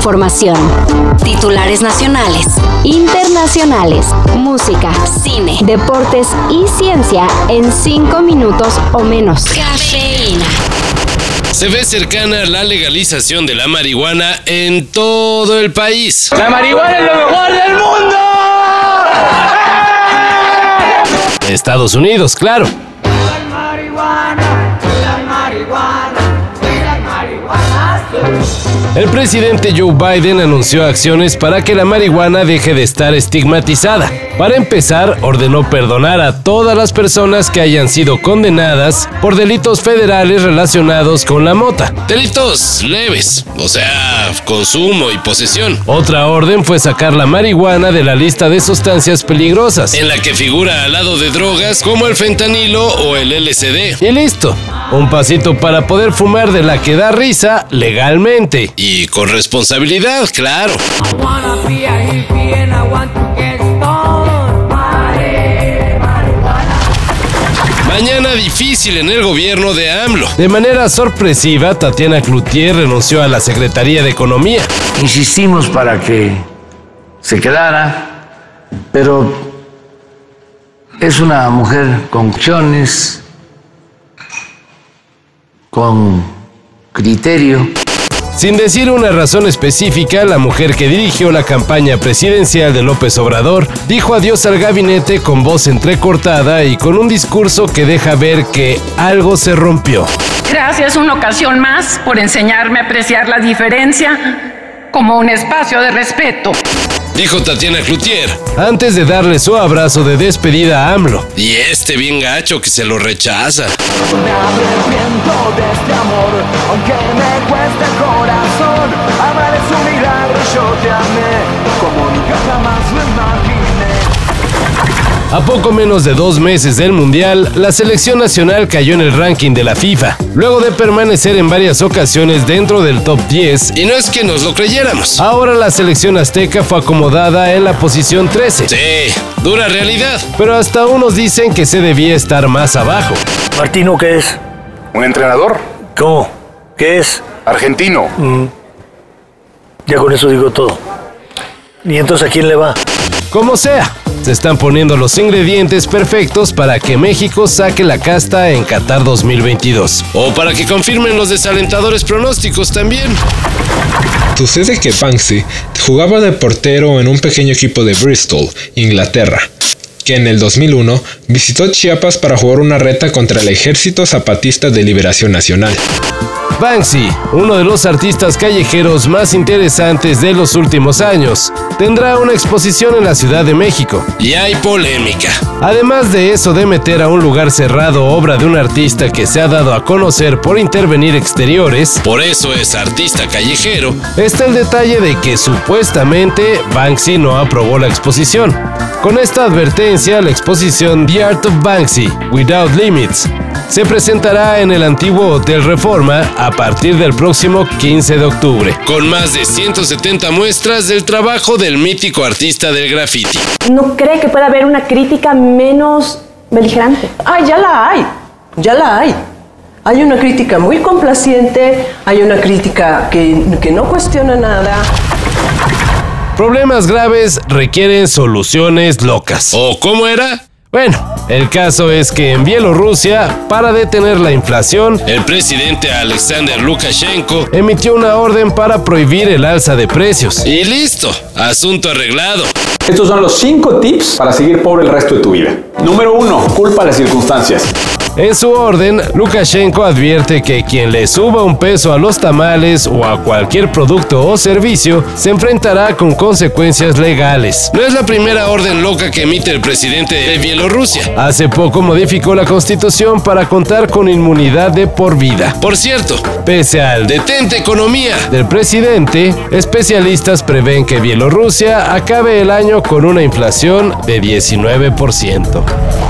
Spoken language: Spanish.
información. Titulares nacionales, internacionales, música, cine, deportes y ciencia en cinco minutos o menos. Cafeína. Se ve cercana la legalización de la marihuana en todo el país. ¡La marihuana es lo mejor del mundo! Estados Unidos, claro. El presidente Joe Biden anunció acciones para que la marihuana deje de estar estigmatizada. Para empezar, ordenó perdonar a todas las personas que hayan sido condenadas por delitos federales relacionados con la mota. Delitos leves, o sea, consumo y posesión. Otra orden fue sacar la marihuana de la lista de sustancias peligrosas, en la que figura al lado de drogas como el fentanilo o el LSD. Y listo, un pasito para poder fumar de la que da risa legalmente. Y con responsabilidad, claro. Mañana difícil en el gobierno de AMLO. De manera sorpresiva, Tatiana Cloutier renunció a la Secretaría de Economía. Insistimos para que se quedara, pero es una mujer con acciones, con criterio. Sin decir una razón específica, la mujer que dirigió la campaña presidencial de López Obrador dijo adiós al gabinete con voz entrecortada y con un discurso que deja ver que algo se rompió. Gracias una ocasión más por enseñarme a apreciar la diferencia como un espacio de respeto. Dijo Tatiana Cloutier, antes de darle su abrazo de despedida a AMLO. Y este bien gacho que se lo rechaza. Me arrepiento de este amor, aunque me cueste el corazón. A poco menos de dos meses del Mundial, la selección nacional cayó en el ranking de la FIFA, luego de permanecer en varias ocasiones dentro del top 10, y no es que nos lo creyéramos. Ahora la selección azteca fue acomodada en la posición 13. Sí, dura realidad. Pero hasta unos dicen que se debía estar más abajo. Martino, ¿qué es? ¿Un entrenador? ¿Cómo? ¿Qué es? Argentino. Ya con eso digo todo. ¿Y entonces a quién le va? Como sea, se están poniendo los ingredientes perfectos para que México saque la casta en Qatar 2022. O para que confirmen los desalentadores pronósticos también. Sucede que Banksy jugaba de portero en un pequeño equipo de Bristol, Inglaterra, que en el 2001 visitó Chiapas para jugar una reta contra el Ejército Zapatista de Liberación Nacional. Banksy, uno de los artistas callejeros más interesantes de los últimos años, tendrá una exposición en la Ciudad de México. Y hay polémica. Además de eso de meter a un lugar cerrado obra de un artista que se ha dado a conocer por intervenir exteriores, por eso es artista callejero, está el detalle de que supuestamente Banksy no aprobó la exposición. Con esta advertencia, la exposición The Art of Banksy, Without Limits, se presentará en el antiguo Hotel Reforma a partir del próximo 15 de octubre, con más de 170 muestras del trabajo del mítico artista del graffiti. ¿No cree que pueda haber una crítica menos beligerante? Ah, ya la hay, ya la hay. Hay una crítica muy complaciente, hay una crítica que, que no cuestiona nada. Problemas graves requieren soluciones locas. ¿O cómo era? Bueno, el caso es que en Bielorrusia, para detener la inflación, el presidente Alexander Lukashenko emitió una orden para prohibir el alza de precios. Y listo, asunto arreglado. Estos son los 5 tips para seguir pobre el resto de tu vida. Número 1. Culpa a las circunstancias. En su orden, Lukashenko advierte que quien le suba un peso a los tamales o a cualquier producto o servicio se enfrentará con consecuencias legales. No es la primera orden loca que emite el presidente de Bielorrusia. Hace poco modificó la constitución para contar con inmunidad de por vida. Por cierto, pese al detente economía del presidente, especialistas prevén que Bielorrusia acabe el año con una inflación de 19%.